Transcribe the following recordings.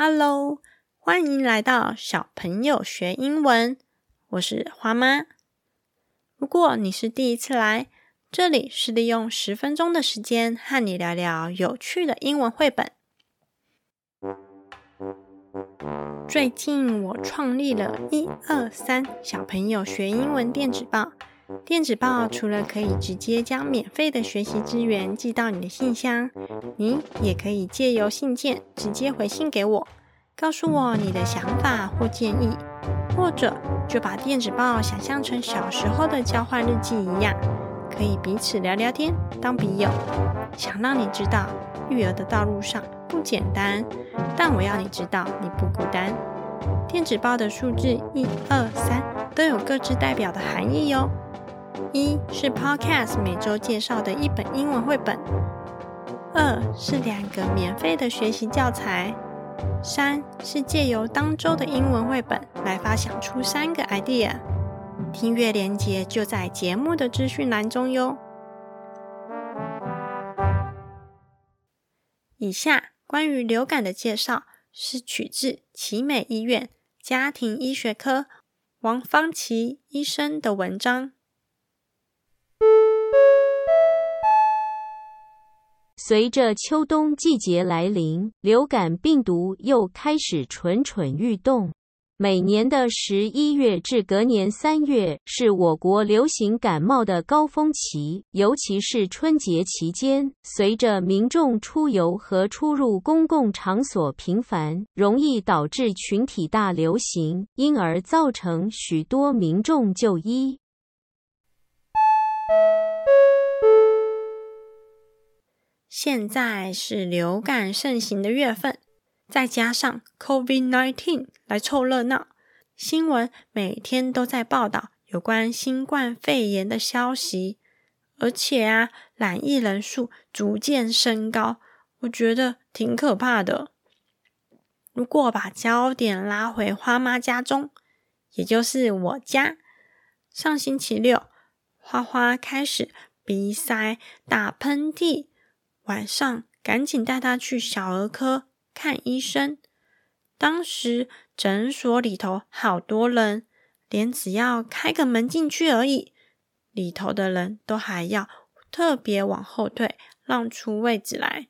Hello，欢迎来到小朋友学英文。我是花妈。如果你是第一次来，这里是利用十分钟的时间和你聊聊有趣的英文绘本。最近我创立了一二三小朋友学英文电子报。电子报除了可以直接将免费的学习资源寄到你的信箱，你也可以借由信件直接回信给我，告诉我你的想法或建议，或者就把电子报想象成小时候的交换日记一样，可以彼此聊聊天，当笔友。想让你知道，育儿的道路上不简单，但我要你知道你不孤单。电子报的数字一二三都有各自代表的含义哟。一是 Podcast 每周介绍的一本英文绘本，二是两个免费的学习教材，三是借由当周的英文绘本来发想出三个 idea。听阅连接就在节目的资讯栏中哟。以下关于流感的介绍是取自奇美医院家庭医学科王芳琪医生的文章。随着秋冬季节来临，流感病毒又开始蠢蠢欲动。每年的十一月至隔年三月是我国流行感冒的高峰期，尤其是春节期间，随着民众出游和出入公共场所频繁，容易导致群体大流行，因而造成许多民众就医。现在是流感盛行的月份，再加上 COVID-19 来凑热闹，新闻每天都在报道有关新冠肺炎的消息，而且啊，染疫人数逐渐升高，我觉得挺可怕的。如果把焦点拉回花妈家中，也就是我家，上星期六，花花开始鼻塞、打喷嚏。晚上赶紧带他去小儿科看医生。当时诊所里头好多人，连只要开个门进去而已，里头的人都还要特别往后退，让出位置来。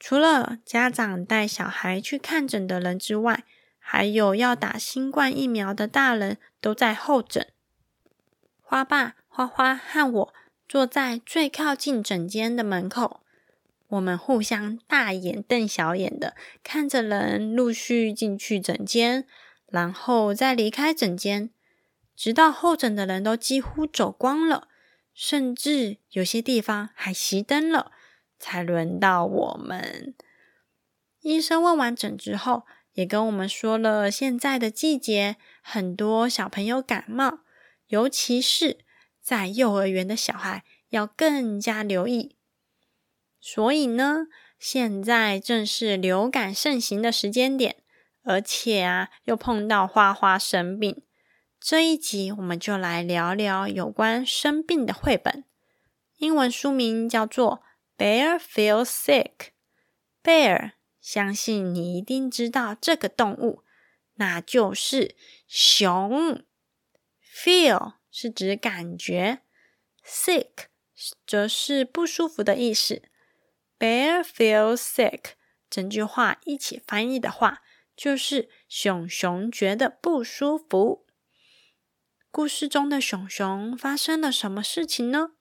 除了家长带小孩去看诊的人之外，还有要打新冠疫苗的大人都在候诊。花爸、花花和我。坐在最靠近诊间的门口，我们互相大眼瞪小眼的看着人陆续进去诊间，然后再离开诊间，直到候诊的人都几乎走光了，甚至有些地方还熄灯了，才轮到我们。医生问完诊之后，也跟我们说了现在的季节很多小朋友感冒，尤其是。在幼儿园的小孩要更加留意，所以呢，现在正是流感盛行的时间点，而且啊，又碰到花花生病。这一集我们就来聊聊有关生病的绘本，英文书名叫做《Bear Feels Sick》。Bear，相信你一定知道这个动物，那就是熊。Feel。是指感觉，sick 则是不舒服的意思。Bear feels sick，整句话一起翻译的话，就是熊熊觉得不舒服。故事中的熊熊发生了什么事情呢？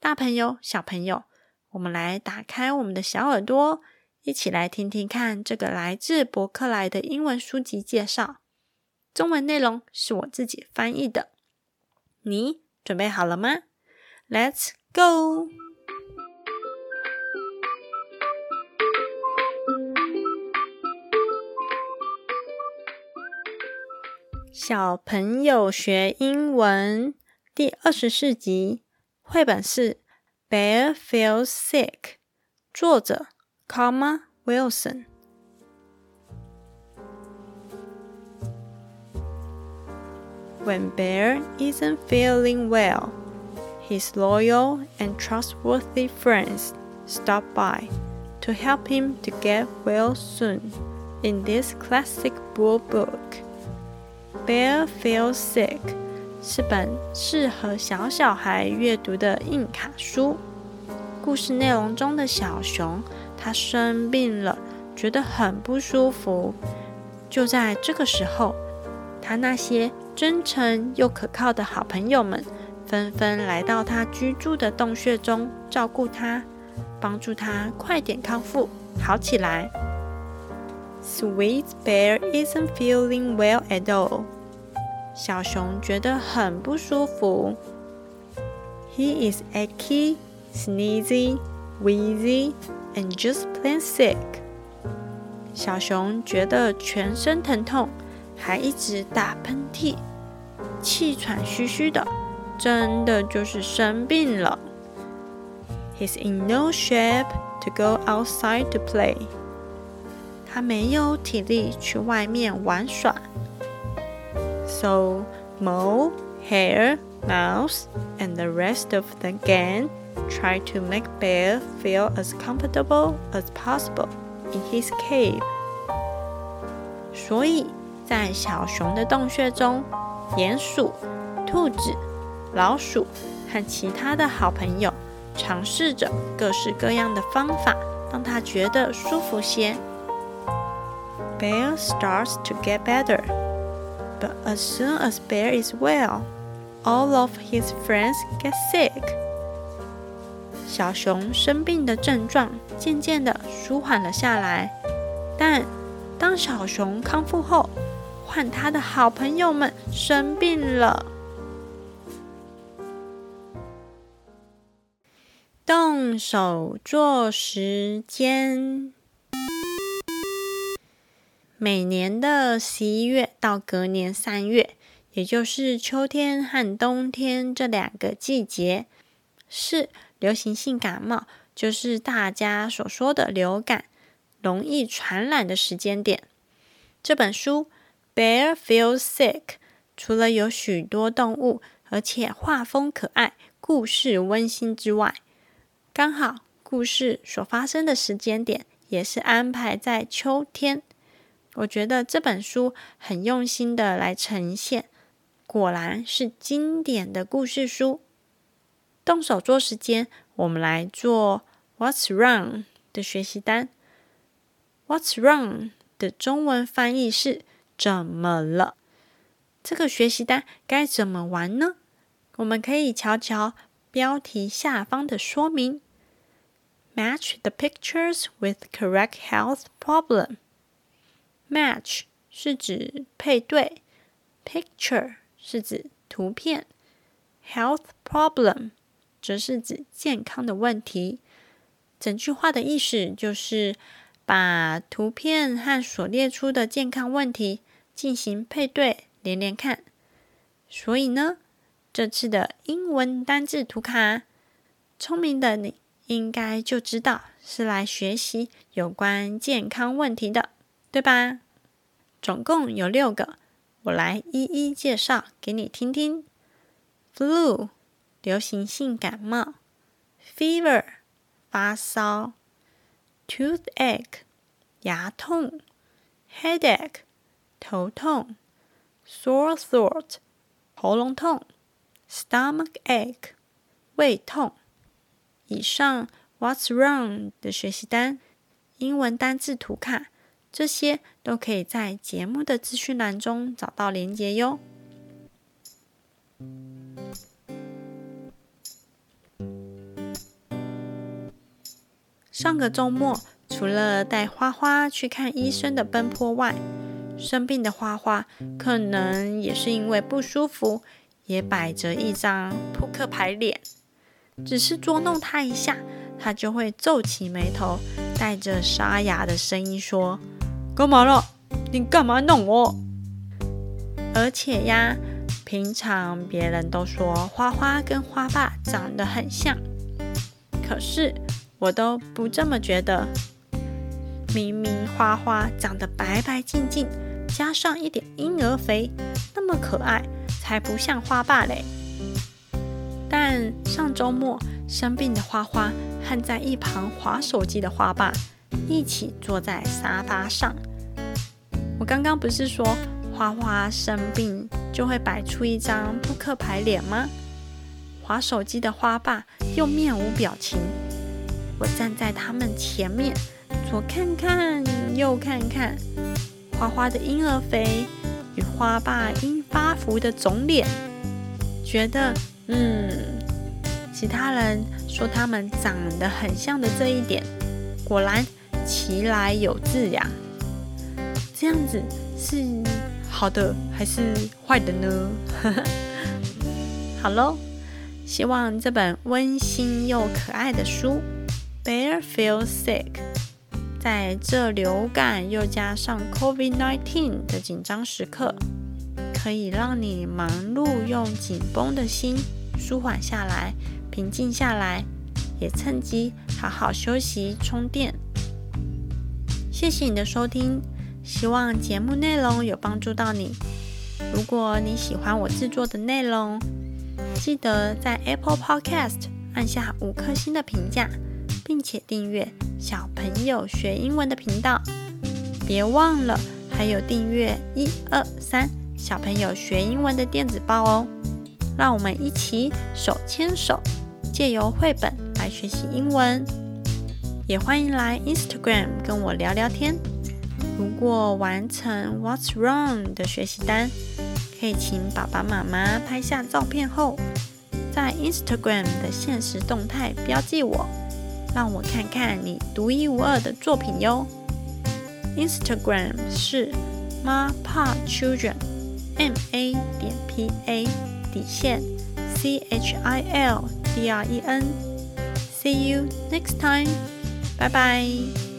大朋友、小朋友，我们来打开我们的小耳朵，一起来听听看这个来自伯克莱的英文书籍介绍。中文内容是我自己翻译的。你准备好了吗？Let's go！小朋友学英文第二十四集，绘本是《Bear Feels Sick》，作者 Karma Wilson。When Bear isn't feeling well, his loyal and trustworthy friends stop by to help him to get well soon. In this classic bull book, Bear Feels Sick 是本适合小小孩阅读的硬卡书。故事内容中的小熊，它生病了，觉得很不舒服。就在这个时候， 他那些真诚又可靠的好朋友们纷纷来到他居住的洞穴中照顾他，帮助他快点康复好起来。Sweet Bear isn't feeling well at all。小熊觉得很不舒服。He is achy, sneezy, wheezy, and just plain sick。小熊觉得全身疼痛。还一直打喷嚏，气喘吁吁的，真的就是生病了。He's in no shape to go outside to play。他没有体力去外面玩耍。So Mo, Hare, Mouse, and the rest of the gang try to make Bear feel as comfortable as possible in his cave。所以。 在小熊的洞穴中，鼹鼠、兔子、老鼠和其他的好朋友尝试着各式各样的方法，让他觉得舒服些。Bear starts to get better, but as soon as Bear is well, all of his friends get sick. 小熊生病的症状渐渐的舒缓了下来，但当小熊康复后，换他的好朋友们生病了。动手做时间，每年的十一月到隔年三月，也就是秋天和冬天这两个季节，是流行性感冒，就是大家所说的流感，容易传染的时间点。这本书。Bear feels sick。除了有许多动物，而且画风可爱、故事温馨之外，刚好故事所发生的时间点也是安排在秋天。我觉得这本书很用心的来呈现，果然是经典的故事书。动手做时间，我们来做 What's wrong 的学习单。What's wrong 的中文翻译是。怎么了？这个学习单该怎么玩呢？我们可以瞧瞧标题下方的说明。Match the pictures with correct health problem. Match 是指配对，picture 是指图片，health problem 则是指健康的问题。整句话的意思就是把图片和所列出的健康问题。进行配对，连连看。所以呢，这次的英文单字图卡，聪明的你应该就知道是来学习有关健康问题的，对吧？总共有六个，我来一一介绍给你听听。Flu，流行性感冒；Fever，发烧；Toothache，牙痛；Headache。头痛，sore throat，喉咙痛，stomach ache，胃痛。以上 What's wrong 的学习单、英文单字图卡，这些都可以在节目的资讯栏中找到连结哟。上个周末，除了带花花去看医生的奔波外，生病的花花，可能也是因为不舒服，也摆着一张扑克牌脸。只是捉弄他一下，他就会皱起眉头，带着沙哑的声音说：“干嘛了？你干嘛弄我？”而且呀，平常别人都说花花跟花爸长得很像，可是我都不这么觉得。明明花花长得白白净净。加上一点婴儿肥，那么可爱，才不像花爸嘞。但上周末生病的花花和在一旁划手机的花爸一起坐在沙发上。我刚刚不是说花花生病就会摆出一张扑克牌脸吗？划手机的花爸又面无表情。我站在他们前面，左看看，右看看，花花的婴儿肥与花爸因发福的肿脸，觉得，嗯。其他人说他们长得很像的这一点，果然其来有自呀。这样子是好的还是坏的呢？好喽，希望这本温馨又可爱的书《Bear Feels Sick》在这流感又加上 COVID-19 的紧张时刻，可以让你忙碌又紧绷的心舒缓下来。平静下来，也趁机好好休息充电。谢谢你的收听，希望节目内容有帮助到你。如果你喜欢我制作的内容，记得在 Apple Podcast 按下五颗星的评价，并且订阅小朋友学英文的频道。别忘了还有订阅一二三小朋友学英文的电子报哦。让我们一起手牵手。借由绘本来学习英文，也欢迎来 Instagram 跟我聊聊天。如果完成 What's Wrong 的学习单，可以请爸爸妈妈拍下照片后，在 Instagram 的现实动态标记我，让我看看你独一无二的作品哟。Instagram 是 Ma Pa Children，M A 点 P A 底线 C H I L。D R E N. See you next time. 拜拜